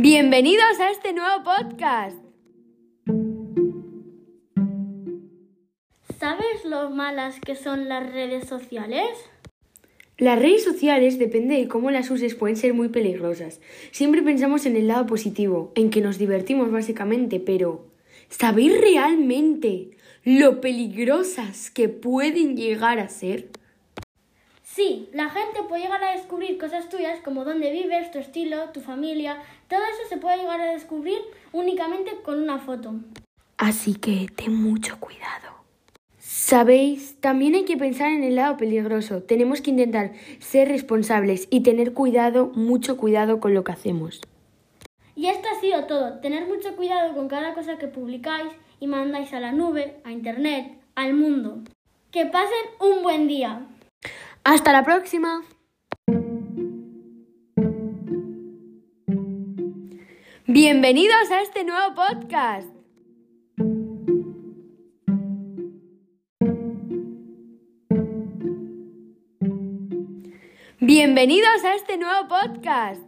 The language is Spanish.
Bienvenidos a este nuevo podcast. ¿Sabes lo malas que son las redes sociales? Las redes sociales, depende de cómo las uses, pueden ser muy peligrosas. Siempre pensamos en el lado positivo, en que nos divertimos básicamente, pero ¿sabéis realmente lo peligrosas que pueden llegar a ser? Sí, la gente puede llegar a descubrir cosas tuyas como dónde vives, tu estilo, tu familia. Todo eso se puede llegar a descubrir únicamente con una foto. Así que ten mucho cuidado. Sabéis, también hay que pensar en el lado peligroso. Tenemos que intentar ser responsables y tener cuidado, mucho cuidado con lo que hacemos. Y esto ha sido todo. Tener mucho cuidado con cada cosa que publicáis y mandáis a la nube, a internet, al mundo. Que pasen un buen día. Hasta la próxima. Bienvenidos a este nuevo podcast. Bienvenidos a este nuevo podcast.